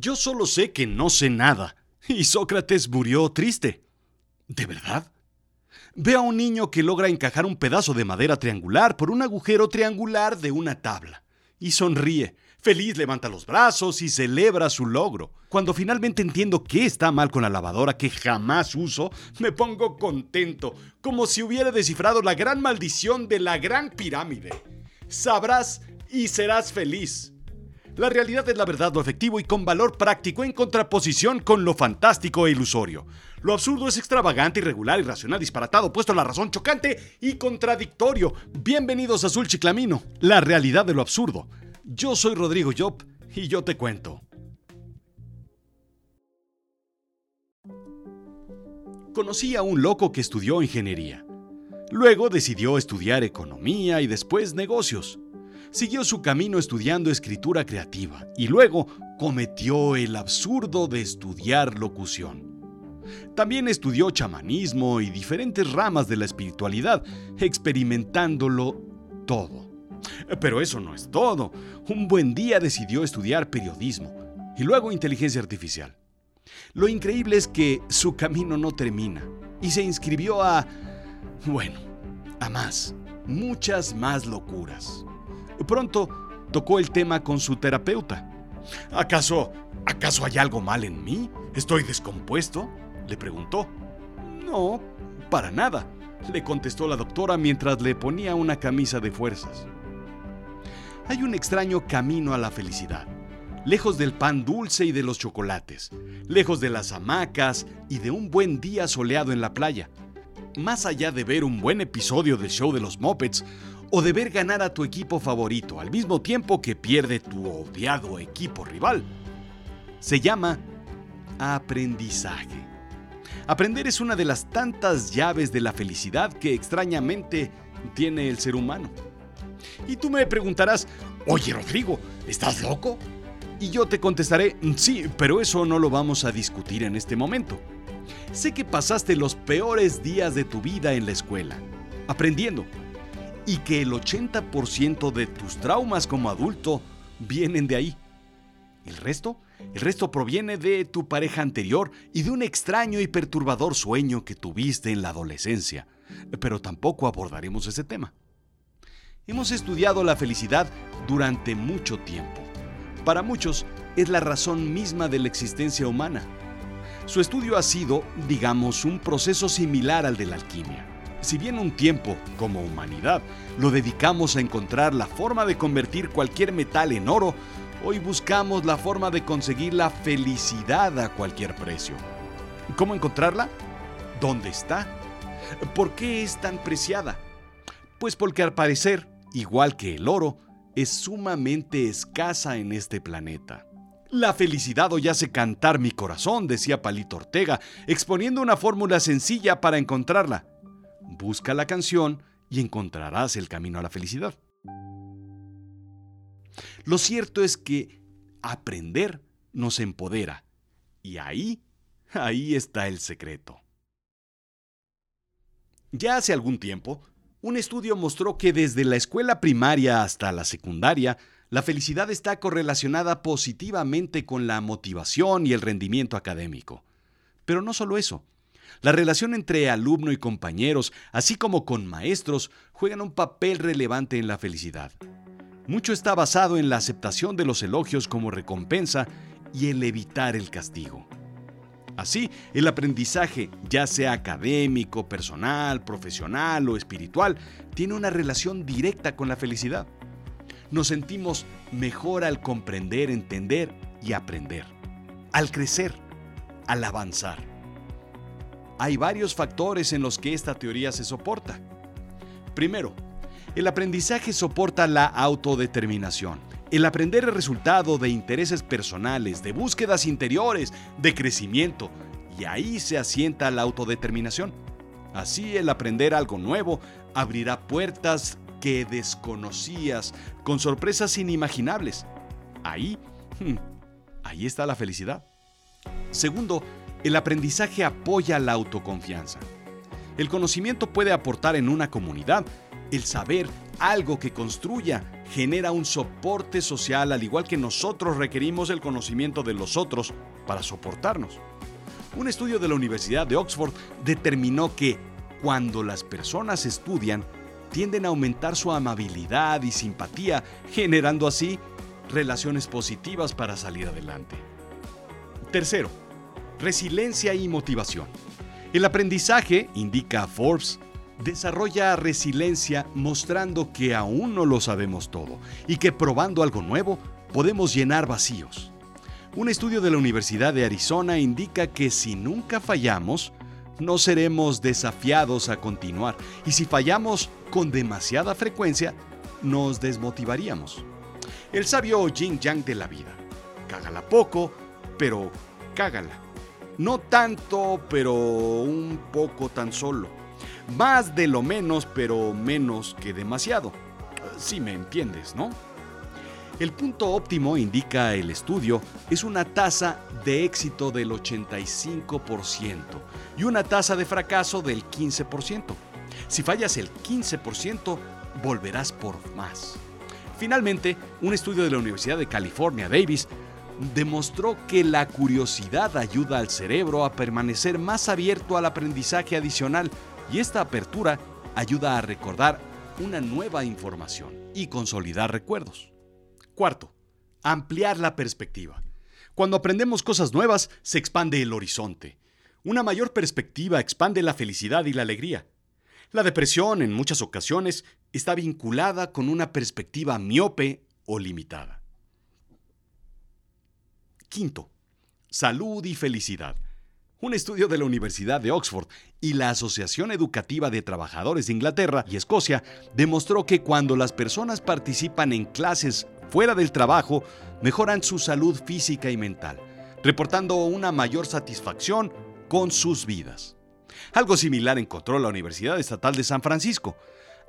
Yo solo sé que no sé nada. Y Sócrates murió triste. ¿De verdad? Ve a un niño que logra encajar un pedazo de madera triangular por un agujero triangular de una tabla. Y sonríe. Feliz levanta los brazos y celebra su logro. Cuando finalmente entiendo qué está mal con la lavadora que jamás uso, me pongo contento, como si hubiera descifrado la gran maldición de la gran pirámide. Sabrás y serás feliz. La realidad es la verdad, lo efectivo y con valor práctico en contraposición con lo fantástico e ilusorio. Lo absurdo es extravagante, irregular, irracional, disparatado, puesto a la razón, chocante y contradictorio. Bienvenidos a Azul Chiclamino, la realidad de lo absurdo. Yo soy Rodrigo Job y yo te cuento. Conocí a un loco que estudió ingeniería. Luego decidió estudiar economía y después negocios siguió su camino estudiando escritura creativa y luego cometió el absurdo de estudiar locución. También estudió chamanismo y diferentes ramas de la espiritualidad, experimentándolo todo. Pero eso no es todo. Un buen día decidió estudiar periodismo y luego inteligencia artificial. Lo increíble es que su camino no termina y se inscribió a... bueno, a más, muchas más locuras. Pronto tocó el tema con su terapeuta. ¿Acaso, acaso hay algo mal en mí? ¿Estoy descompuesto? le preguntó. No, para nada, le contestó la doctora mientras le ponía una camisa de fuerzas. Hay un extraño camino a la felicidad, lejos del pan dulce y de los chocolates, lejos de las hamacas y de un buen día soleado en la playa. Más allá de ver un buen episodio del show de los Muppets o de ver ganar a tu equipo favorito al mismo tiempo que pierde tu odiado equipo rival. Se llama aprendizaje. Aprender es una de las tantas llaves de la felicidad que extrañamente tiene el ser humano. Y tú me preguntarás, oye Rodrigo, ¿estás loco? Y yo te contestaré, sí, pero eso no lo vamos a discutir en este momento. Sé que pasaste los peores días de tu vida en la escuela, aprendiendo, y que el 80% de tus traumas como adulto vienen de ahí. ¿El resto? El resto proviene de tu pareja anterior y de un extraño y perturbador sueño que tuviste en la adolescencia. Pero tampoco abordaremos ese tema. Hemos estudiado la felicidad durante mucho tiempo. Para muchos es la razón misma de la existencia humana. Su estudio ha sido, digamos, un proceso similar al de la alquimia. Si bien un tiempo, como humanidad, lo dedicamos a encontrar la forma de convertir cualquier metal en oro, hoy buscamos la forma de conseguir la felicidad a cualquier precio. ¿Cómo encontrarla? ¿Dónde está? ¿Por qué es tan preciada? Pues porque al parecer, igual que el oro, es sumamente escasa en este planeta. La felicidad hoy hace cantar mi corazón, decía Palito Ortega, exponiendo una fórmula sencilla para encontrarla. Busca la canción y encontrarás el camino a la felicidad. Lo cierto es que aprender nos empodera. Y ahí, ahí está el secreto. Ya hace algún tiempo, un estudio mostró que desde la escuela primaria hasta la secundaria, la felicidad está correlacionada positivamente con la motivación y el rendimiento académico. Pero no solo eso. La relación entre alumno y compañeros, así como con maestros, juegan un papel relevante en la felicidad. Mucho está basado en la aceptación de los elogios como recompensa y el evitar el castigo. Así, el aprendizaje, ya sea académico, personal, profesional o espiritual, tiene una relación directa con la felicidad. Nos sentimos mejor al comprender, entender y aprender, al crecer, al avanzar hay varios factores en los que esta teoría se soporta. Primero, el aprendizaje soporta la autodeterminación. El aprender el resultado de intereses personales, de búsquedas interiores, de crecimiento, y ahí se asienta la autodeterminación. Así el aprender algo nuevo abrirá puertas que desconocías, con sorpresas inimaginables. Ahí, hmm, ahí está la felicidad. Segundo, el aprendizaje apoya la autoconfianza. El conocimiento puede aportar en una comunidad. El saber algo que construya genera un soporte social al igual que nosotros requerimos el conocimiento de los otros para soportarnos. Un estudio de la Universidad de Oxford determinó que cuando las personas estudian, tienden a aumentar su amabilidad y simpatía, generando así relaciones positivas para salir adelante. Tercero, resiliencia y motivación. El aprendizaje, indica Forbes, desarrolla resiliencia mostrando que aún no lo sabemos todo y que probando algo nuevo podemos llenar vacíos. Un estudio de la Universidad de Arizona indica que si nunca fallamos, no seremos desafiados a continuar y si fallamos con demasiada frecuencia, nos desmotivaríamos. El sabio Jin Yang de la vida. Cágala poco, pero cágala. No tanto, pero un poco tan solo más de lo menos, pero menos que demasiado. Si me entiendes, ¿no? El punto óptimo, indica el estudio, es una tasa de éxito del 85% y una tasa de fracaso del 15%. Si fallas el 15%, volverás por más. Finalmente, un estudio de la Universidad de California, Davis, demostró que la curiosidad ayuda al cerebro a permanecer más abierto al aprendizaje adicional y esta apertura ayuda a recordar una nueva información y consolidar recuerdos. Cuarto, ampliar la perspectiva. Cuando aprendemos cosas nuevas, se expande el horizonte. Una mayor perspectiva expande la felicidad y la alegría. La depresión, en muchas ocasiones, está vinculada con una perspectiva miope o limitada. Quinto, salud y felicidad. Un estudio de la Universidad de Oxford y la Asociación Educativa de Trabajadores de Inglaterra y Escocia demostró que cuando las personas participan en clases fuera del trabajo, mejoran su salud física y mental, reportando una mayor satisfacción con sus vidas. Algo similar encontró la Universidad Estatal de San Francisco.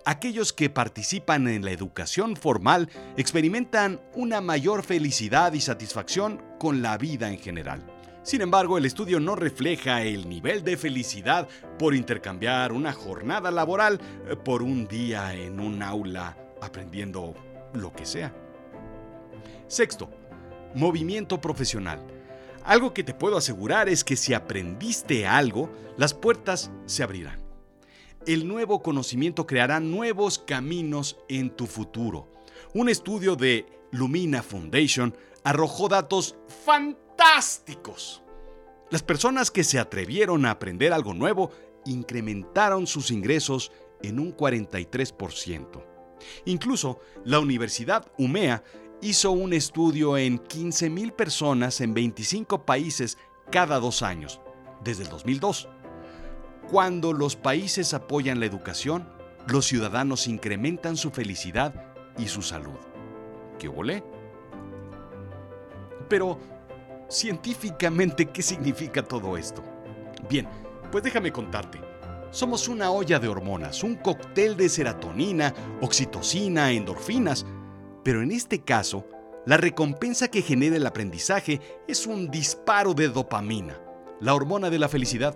Aquellos que participan en la educación formal experimentan una mayor felicidad y satisfacción con la vida en general. Sin embargo, el estudio no refleja el nivel de felicidad por intercambiar una jornada laboral eh, por un día en un aula aprendiendo lo que sea. Sexto, movimiento profesional. Algo que te puedo asegurar es que si aprendiste algo, las puertas se abrirán. El nuevo conocimiento creará nuevos caminos en tu futuro. Un estudio de Lumina Foundation arrojó datos fantásticos. Las personas que se atrevieron a aprender algo nuevo incrementaron sus ingresos en un 43%. Incluso la Universidad UMEA hizo un estudio en 15.000 personas en 25 países cada dos años, desde el 2002. Cuando los países apoyan la educación, los ciudadanos incrementan su felicidad y su salud. ¿Qué volé? Pero científicamente qué significa todo esto. Bien, pues déjame contarte. Somos una olla de hormonas, un cóctel de serotonina, oxitocina, endorfinas, pero en este caso, la recompensa que genera el aprendizaje es un disparo de dopamina, la hormona de la felicidad.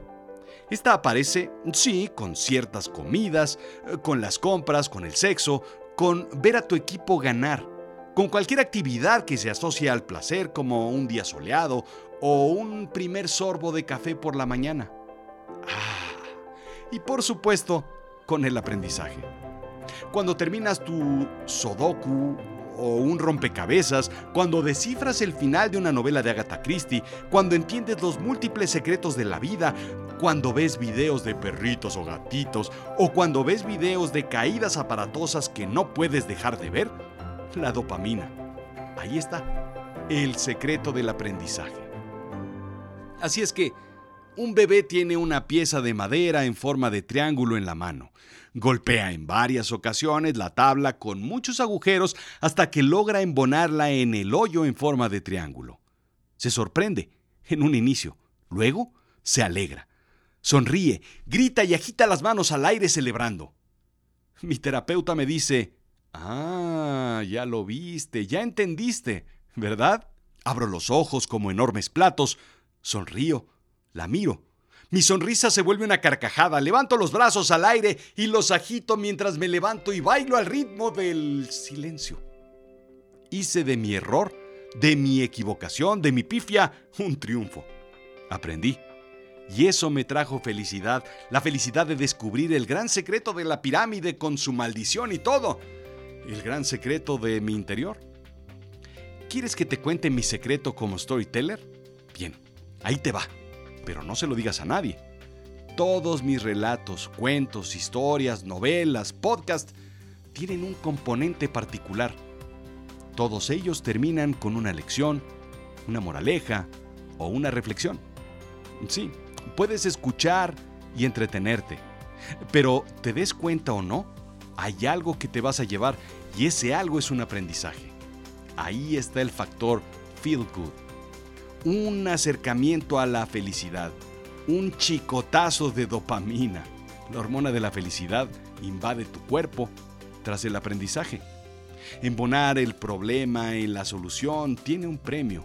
Esta aparece, sí, con ciertas comidas, eh, con las compras, con el sexo, con ver a tu equipo ganar con cualquier actividad que se asocie al placer como un día soleado o un primer sorbo de café por la mañana. Ah, y por supuesto, con el aprendizaje. Cuando terminas tu Sodoku o un rompecabezas, cuando descifras el final de una novela de Agatha Christie, cuando entiendes los múltiples secretos de la vida, cuando ves videos de perritos o gatitos, o cuando ves videos de caídas aparatosas que no puedes dejar de ver, la dopamina. Ahí está, el secreto del aprendizaje. Así es que, un bebé tiene una pieza de madera en forma de triángulo en la mano. Golpea en varias ocasiones la tabla con muchos agujeros hasta que logra embonarla en el hoyo en forma de triángulo. Se sorprende en un inicio, luego se alegra. Sonríe, grita y agita las manos al aire celebrando. Mi terapeuta me dice, Ah, ya lo viste, ya entendiste, ¿verdad? Abro los ojos como enormes platos, sonrío, la miro. Mi sonrisa se vuelve una carcajada, levanto los brazos al aire y los agito mientras me levanto y bailo al ritmo del silencio. Hice de mi error, de mi equivocación, de mi pifia, un triunfo. Aprendí. Y eso me trajo felicidad, la felicidad de descubrir el gran secreto de la pirámide con su maldición y todo. El gran secreto de mi interior. ¿Quieres que te cuente mi secreto como storyteller? Bien, ahí te va, pero no se lo digas a nadie. Todos mis relatos, cuentos, historias, novelas, podcasts tienen un componente particular. Todos ellos terminan con una lección, una moraleja o una reflexión. Sí, puedes escuchar y entretenerte, pero te des cuenta o no, hay algo que te vas a llevar y ese algo es un aprendizaje. Ahí está el factor feel good. Un acercamiento a la felicidad, un chicotazo de dopamina. La hormona de la felicidad invade tu cuerpo tras el aprendizaje. Embonar el problema en la solución tiene un premio,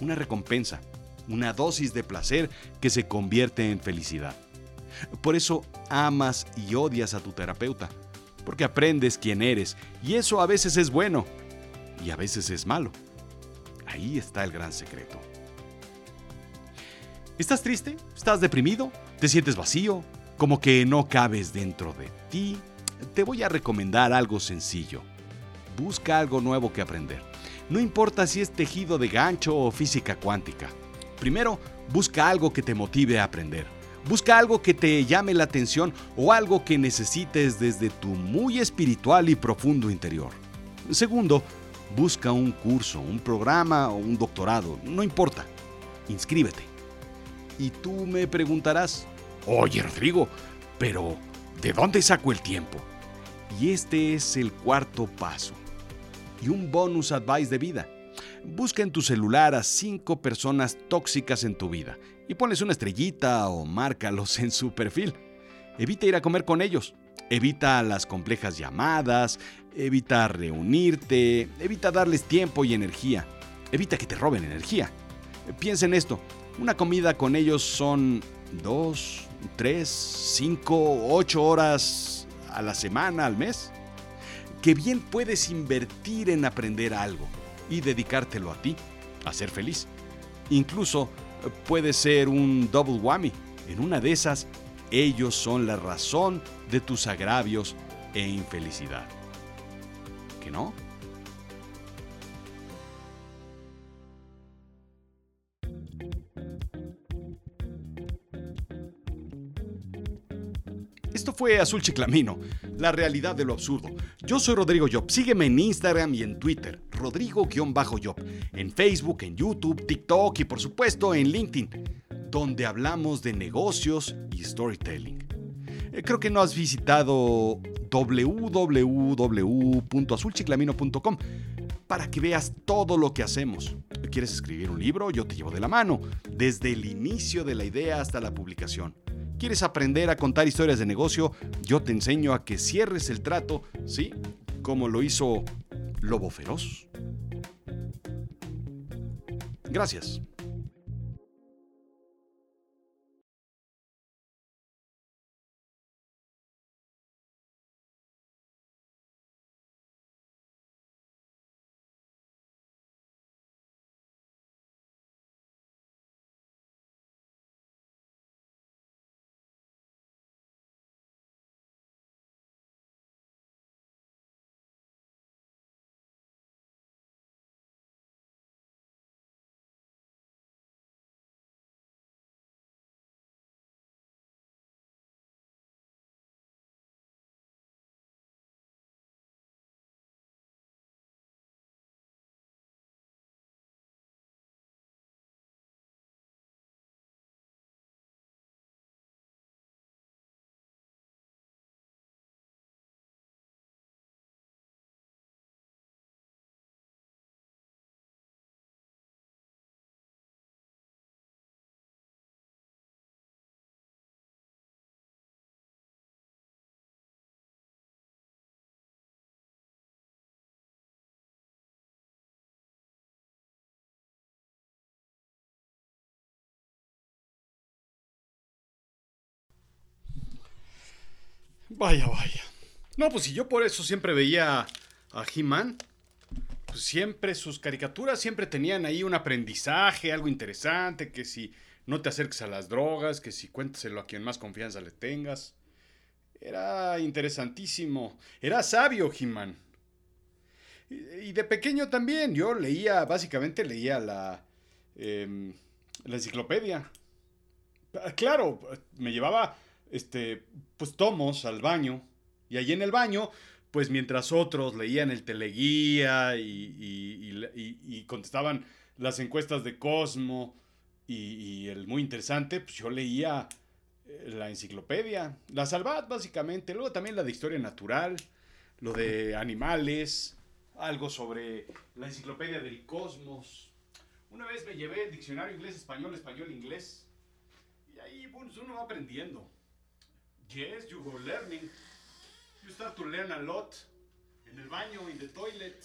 una recompensa, una dosis de placer que se convierte en felicidad. Por eso amas y odias a tu terapeuta, porque aprendes quién eres y eso a veces es bueno y a veces es malo. Ahí está el gran secreto. ¿Estás triste? ¿Estás deprimido? ¿Te sientes vacío? ¿Como que no cabes dentro de ti? Te voy a recomendar algo sencillo. Busca algo nuevo que aprender. No importa si es tejido de gancho o física cuántica. Primero, busca algo que te motive a aprender. Busca algo que te llame la atención o algo que necesites desde tu muy espiritual y profundo interior. Segundo, busca un curso, un programa o un doctorado, no importa. Inscríbete. Y tú me preguntarás, oye Rodrigo, pero ¿de dónde saco el tiempo? Y este es el cuarto paso. Y un bonus advice de vida. Busca en tu celular a cinco personas tóxicas en tu vida y pones una estrellita o márcalos en su perfil. Evita ir a comer con ellos. Evita las complejas llamadas, evita reunirte, evita darles tiempo y energía. Evita que te roben energía. Piensa en esto. Una comida con ellos son dos, tres, cinco, ocho horas a la semana, al mes. Que bien puedes invertir en aprender algo y dedicártelo a ti, a ser feliz. Incluso puede ser un double whammy. En una de esas, ellos son la razón de tus agravios e infelicidad. ¿Que no? Fue Azul Chiclamino, la realidad de lo absurdo. Yo soy Rodrigo Job. Sígueme en Instagram y en Twitter, Rodrigo-Job. En Facebook, en YouTube, TikTok y por supuesto en LinkedIn, donde hablamos de negocios y storytelling. Eh, creo que no has visitado www.azulchiclamino.com para que veas todo lo que hacemos. ¿Quieres escribir un libro? Yo te llevo de la mano, desde el inicio de la idea hasta la publicación. ¿Quieres aprender a contar historias de negocio? Yo te enseño a que cierres el trato, ¿sí? Como lo hizo Lobo Feroz. Gracias. Vaya, vaya. No, pues si yo por eso siempre veía a He-Man. pues, siempre sus caricaturas siempre tenían ahí un aprendizaje, algo interesante, que si no te acerques a las drogas, que si cuéntaselo a quien más confianza le tengas. Era interesantísimo. Era sabio, He-Man. Y de pequeño también. Yo leía, básicamente leía la, em, la enciclopedia. Ah, claro, me llevaba este, pues tomos al baño. Y allí en el baño, pues mientras otros leían el teleguía y, contestaban las encuestas de Cosmo y, el muy interesante, pues yo leía eh, la enciclopedia, la Salvat básicamente, luego también la de historia natural, lo de animales, algo sobre la enciclopedia del cosmos. Una vez me llevé el diccionario inglés-español, español-inglés, y ahí pues, uno va aprendiendo. Yes, you go learning. You start to learn a lot. In the baño, in the toilet.